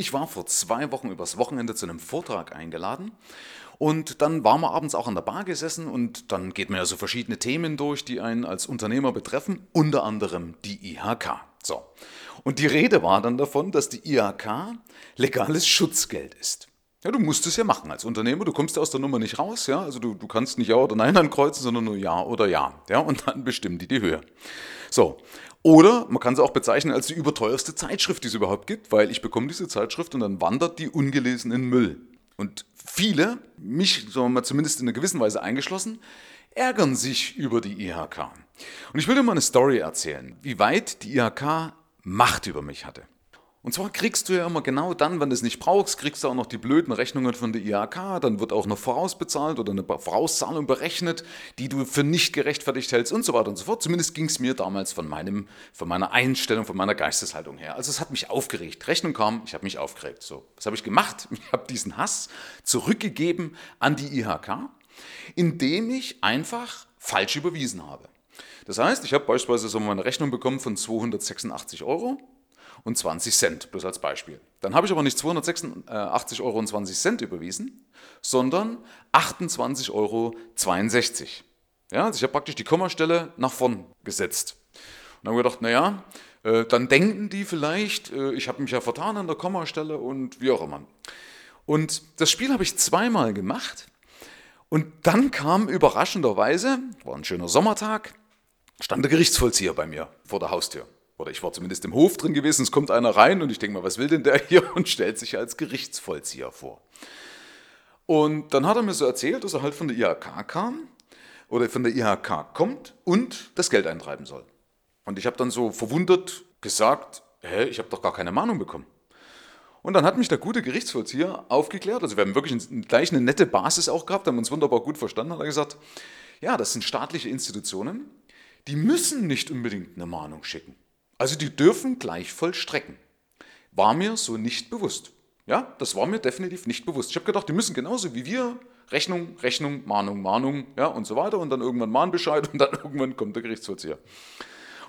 Ich war vor zwei Wochen übers Wochenende zu einem Vortrag eingeladen und dann waren wir abends auch an der Bar gesessen und dann geht man ja so verschiedene Themen durch, die einen als Unternehmer betreffen, unter anderem die IHK. So. Und die Rede war dann davon, dass die IHK legales Schutzgeld ist. Ja, du musst es ja machen als Unternehmer. Du kommst ja aus der Nummer nicht raus. Ja? Also du, du kannst nicht Ja oder Nein ankreuzen, sondern nur Ja oder Ja. ja. Und dann bestimmen die die Höhe. So. Oder man kann sie auch bezeichnen als die überteuerste Zeitschrift, die es überhaupt gibt, weil ich bekomme diese Zeitschrift und dann wandert die ungelesen in Müll. Und viele, mich sagen wir mal zumindest in einer gewissen Weise eingeschlossen, ärgern sich über die IHK. Und ich will dir mal eine Story erzählen, wie weit die IHK Macht über mich hatte. Und zwar kriegst du ja immer genau dann, wenn du es nicht brauchst, kriegst du auch noch die blöden Rechnungen von der IHK, dann wird auch noch vorausbezahlt oder eine Vorauszahlung berechnet, die du für nicht gerechtfertigt hältst und so weiter und so fort. Zumindest ging es mir damals von, meinem, von meiner Einstellung, von meiner Geisteshaltung her. Also es hat mich aufgeregt. Rechnung kam, ich habe mich aufgeregt. So, was habe ich gemacht? Ich habe diesen Hass zurückgegeben an die IHK, indem ich einfach falsch überwiesen habe. Das heißt, ich habe beispielsweise so eine Rechnung bekommen von 286 Euro und 20 Cent, bloß als Beispiel. Dann habe ich aber nicht 286 Euro und 20 Cent überwiesen, sondern 28,62 Euro. Ja, also ich habe praktisch die Kommastelle nach vorn gesetzt. Und dann habe ich gedacht, naja, äh, dann denken die vielleicht, äh, ich habe mich ja vertan an der Kommastelle und wie auch immer. Und das Spiel habe ich zweimal gemacht. Und dann kam überraschenderweise, war ein schöner Sommertag, stand der Gerichtsvollzieher bei mir vor der Haustür. Oder ich war zumindest im Hof drin gewesen, es kommt einer rein und ich denke mal, was will denn der hier? Und stellt sich als Gerichtsvollzieher vor. Und dann hat er mir so erzählt, dass er halt von der IHK kam oder von der IHK kommt und das Geld eintreiben soll. Und ich habe dann so verwundert gesagt, hä, ich habe doch gar keine Mahnung bekommen. Und dann hat mich der gute Gerichtsvollzieher aufgeklärt, also wir haben wirklich gleich eine nette Basis auch gehabt, haben uns wunderbar gut verstanden, hat er gesagt, ja, das sind staatliche Institutionen, die müssen nicht unbedingt eine Mahnung schicken. Also die dürfen gleich vollstrecken. War mir so nicht bewusst. Ja, das war mir definitiv nicht bewusst. Ich habe gedacht, die müssen genauso wie wir Rechnung, Rechnung, Mahnung, Mahnung, ja und so weiter und dann irgendwann Mahnbescheid und dann irgendwann kommt der Gerichtsvollzieher.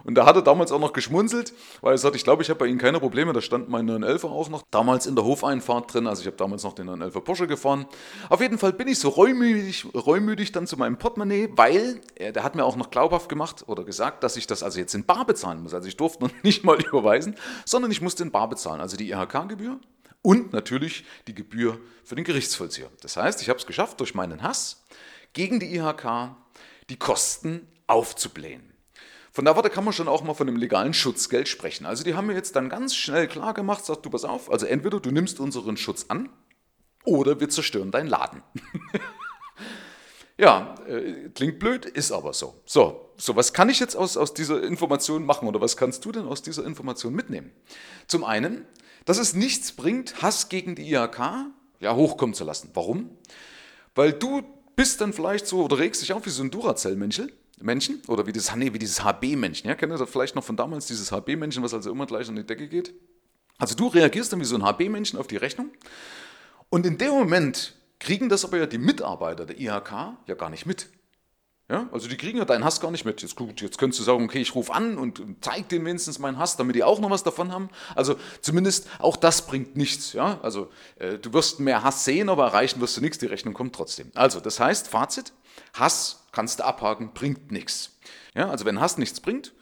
Und da hat er damals auch noch geschmunzelt, weil er sagt, ich glaube, ich habe bei Ihnen keine Probleme. Da stand mein 911er auch noch damals in der Hofeinfahrt drin. Also ich habe damals noch den 911er Porsche gefahren. Auf jeden Fall bin ich so reumütig, reumütig dann zu meinem Portemonnaie, weil er, der hat mir auch noch glaubhaft gemacht oder gesagt, dass ich das also jetzt in Bar bezahlen muss. Also ich durfte noch nicht mal überweisen, sondern ich musste in Bar bezahlen. Also die IHK-Gebühr und natürlich die Gebühr für den Gerichtsvollzieher. Das heißt, ich habe es geschafft, durch meinen Hass gegen die IHK die Kosten aufzublähen. Von da Warte kann man schon auch mal von einem legalen Schutzgeld sprechen. Also die haben mir jetzt dann ganz schnell klar gemacht, sagt du pass auf, also entweder du nimmst unseren Schutz an oder wir zerstören deinen Laden. ja, äh, klingt blöd, ist aber so. So, so was kann ich jetzt aus, aus dieser Information machen oder was kannst du denn aus dieser Information mitnehmen? Zum einen, dass es nichts bringt, Hass gegen die IHK ja, hochkommen zu lassen. Warum? Weil du bist dann vielleicht so oder regst dich auf wie so ein Duracell-Männchen Männchen oder wie, das, nee, wie dieses HB-Männchen. Ja? Kennt ihr das vielleicht noch von damals, dieses HB-Männchen, was also immer gleich an die Decke geht? Also du reagierst dann wie so ein HB-Männchen auf die Rechnung und in dem Moment kriegen das aber ja die Mitarbeiter der IHK ja gar nicht mit. Ja, also die kriegen ja deinen Hass gar nicht mit. Jetzt, gut, jetzt könntest du sagen, okay, ich rufe an und zeig denen wenigstens meinen Hass, damit die auch noch was davon haben. Also zumindest auch das bringt nichts. Ja? Also äh, du wirst mehr Hass sehen, aber erreichen wirst du nichts, die Rechnung kommt trotzdem. Also das heißt, Fazit, Hass kannst du abhaken, bringt nichts. Ja, also wenn Hass nichts bringt,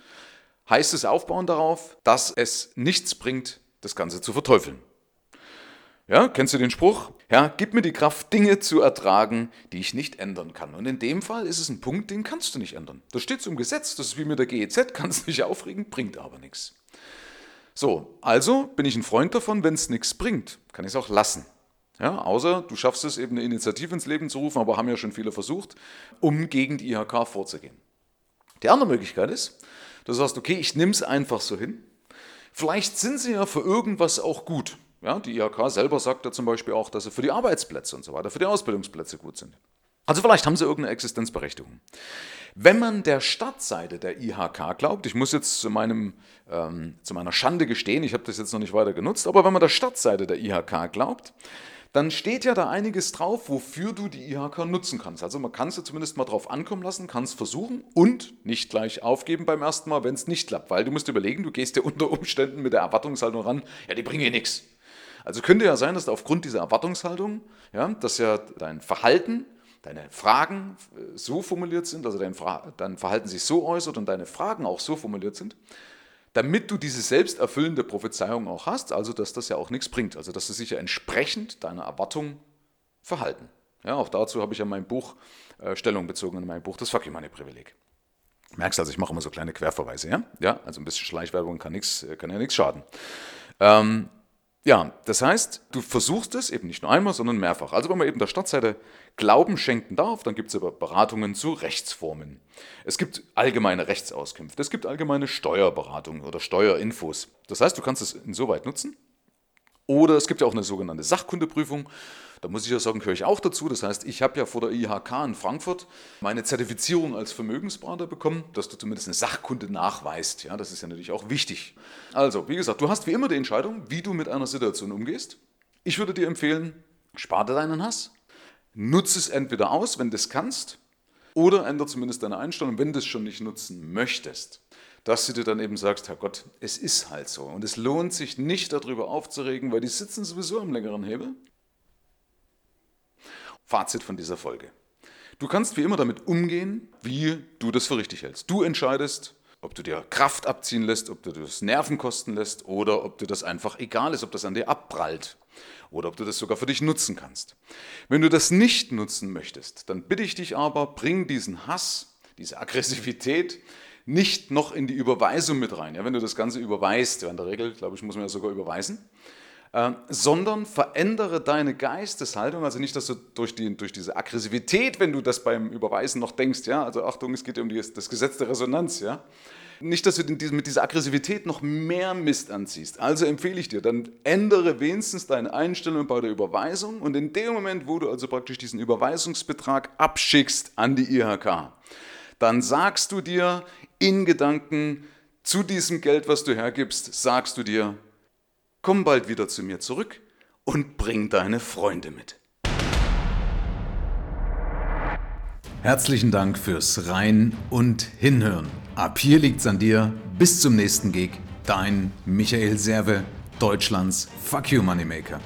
heißt es aufbauen darauf, dass es nichts bringt, das Ganze zu verteufeln. Ja, kennst du den Spruch? Ja, gib mir die Kraft, Dinge zu ertragen, die ich nicht ändern kann. Und in dem Fall ist es ein Punkt, den kannst du nicht ändern. Das steht so im Gesetz, das ist wie mit der GEZ, kannst dich aufregen, bringt aber nichts. So, also bin ich ein Freund davon, wenn es nichts bringt, kann ich es auch lassen. Ja, außer du schaffst es eben eine Initiative ins Leben zu rufen, aber haben ja schon viele versucht, um gegen die IHK vorzugehen. Die andere Möglichkeit ist, du sagst, okay, ich nehme es einfach so hin. Vielleicht sind sie ja für irgendwas auch gut. Ja, die IHK selber sagt ja zum Beispiel auch, dass sie für die Arbeitsplätze und so weiter, für die Ausbildungsplätze gut sind. Also vielleicht haben sie irgendeine Existenzberechtigung. Wenn man der Startseite der IHK glaubt, ich muss jetzt zu, meinem, ähm, zu meiner Schande gestehen, ich habe das jetzt noch nicht weiter genutzt, aber wenn man der Startseite der IHK glaubt, dann steht ja da einiges drauf, wofür du die IHK nutzen kannst. Also man kann es ja zumindest mal drauf ankommen lassen, kann es versuchen und nicht gleich aufgeben beim ersten Mal, wenn es nicht klappt. Weil du musst überlegen, du gehst ja unter Umständen mit der Erwartungshaltung ran, ja, die bringen dir nichts. Also könnte ja sein, dass du aufgrund dieser Erwartungshaltung, ja, dass ja dein Verhalten, deine Fragen äh, so formuliert sind, also dein, dein Verhalten sich so äußert und deine Fragen auch so formuliert sind, damit du diese selbsterfüllende Prophezeiung auch hast, also dass das ja auch nichts bringt, also dass sie sich ja entsprechend deiner Erwartung verhalten. Ja, auch dazu habe ich ja mein Buch äh, Stellung bezogen in meinem Buch Das Fuck You Money Privileg. Merkst also, ich mache immer so kleine Querverweise, ja? Ja, also ein bisschen Schleichwerbung kann, nix, kann ja nichts schaden. Ähm, ja, das heißt, du versuchst es eben nicht nur einmal, sondern mehrfach. Also wenn man eben der Stadtseite Glauben schenken darf, dann gibt es aber Beratungen zu Rechtsformen. Es gibt allgemeine Rechtsauskünfte, es gibt allgemeine Steuerberatungen oder Steuerinfos. Das heißt, du kannst es insoweit nutzen. Oder es gibt ja auch eine sogenannte Sachkundeprüfung. Da muss ich ja sagen, gehöre ich auch dazu. Das heißt, ich habe ja vor der IHK in Frankfurt meine Zertifizierung als Vermögensberater bekommen, dass du zumindest eine Sachkunde nachweist. Ja, das ist ja natürlich auch wichtig. Also, wie gesagt, du hast wie immer die Entscheidung, wie du mit einer Situation umgehst. Ich würde dir empfehlen, spare deinen Hass. Nutze es entweder aus, wenn du es kannst, oder ändere zumindest deine Einstellung, wenn du es schon nicht nutzen möchtest dass du dir dann eben sagst, Herr Gott, es ist halt so. Und es lohnt sich nicht darüber aufzuregen, weil die sitzen sowieso am längeren Hebel. Fazit von dieser Folge. Du kannst wie immer damit umgehen, wie du das für richtig hältst. Du entscheidest, ob du dir Kraft abziehen lässt, ob du das Nerven kosten lässt oder ob dir das einfach egal ist, ob das an dir abprallt oder ob du das sogar für dich nutzen kannst. Wenn du das nicht nutzen möchtest, dann bitte ich dich aber, bring diesen Hass, diese Aggressivität nicht noch in die Überweisung mit rein. Ja, wenn du das Ganze überweist, ja, in der Regel, glaube ich, muss man ja sogar überweisen, äh, sondern verändere deine Geisteshaltung, also nicht, dass du durch, die, durch diese Aggressivität, wenn du das beim Überweisen noch denkst, ja, also Achtung, es geht um die, das Gesetz der Resonanz, ja, nicht, dass du mit dieser Aggressivität noch mehr Mist anziehst. Also empfehle ich dir, dann ändere wenigstens deine Einstellung bei der Überweisung und in dem Moment, wo du also praktisch diesen Überweisungsbetrag abschickst an die IHK, dann sagst du dir in Gedanken zu diesem Geld, was du hergibst, sagst du dir, Komm bald wieder zu mir zurück und bring deine Freunde mit. Herzlichen Dank fürs Rein und Hinhören. Ab hier liegt's an dir. Bis zum nächsten Gig. Dein Michael Serve, Deutschlands Fuck You Moneymaker.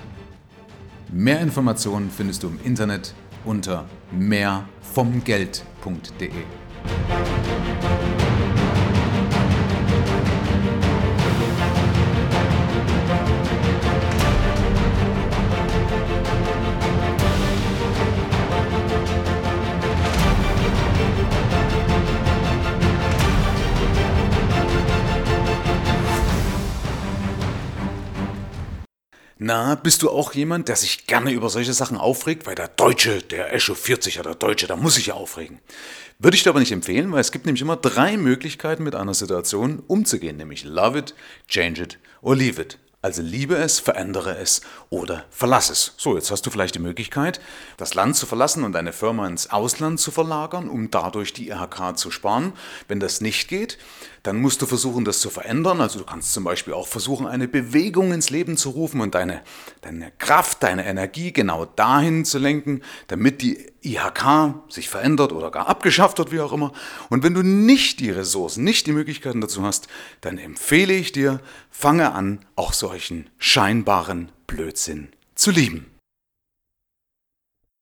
Mehr Informationen findest du im Internet unter mehrvomgeld.de. Na, bist du auch jemand, der sich gerne über solche Sachen aufregt? Weil der Deutsche, der echauffiert sich ja, der Deutsche, der muss sich ja aufregen. Würde ich dir aber nicht empfehlen, weil es gibt nämlich immer drei Möglichkeiten mit einer Situation umzugehen, nämlich love it, change it or leave it. Also liebe es, verändere es oder verlass es. So, jetzt hast du vielleicht die Möglichkeit, das Land zu verlassen und deine Firma ins Ausland zu verlagern, um dadurch die IHK zu sparen. Wenn das nicht geht, dann musst du versuchen, das zu verändern. Also du kannst zum Beispiel auch versuchen, eine Bewegung ins Leben zu rufen und deine, deine Kraft, deine Energie genau dahin zu lenken, damit die IHK sich verändert oder gar abgeschafft wird, wie auch immer. Und wenn du nicht die Ressourcen, nicht die Möglichkeiten dazu hast, dann empfehle ich dir, fange an, auch solchen scheinbaren Blödsinn zu lieben.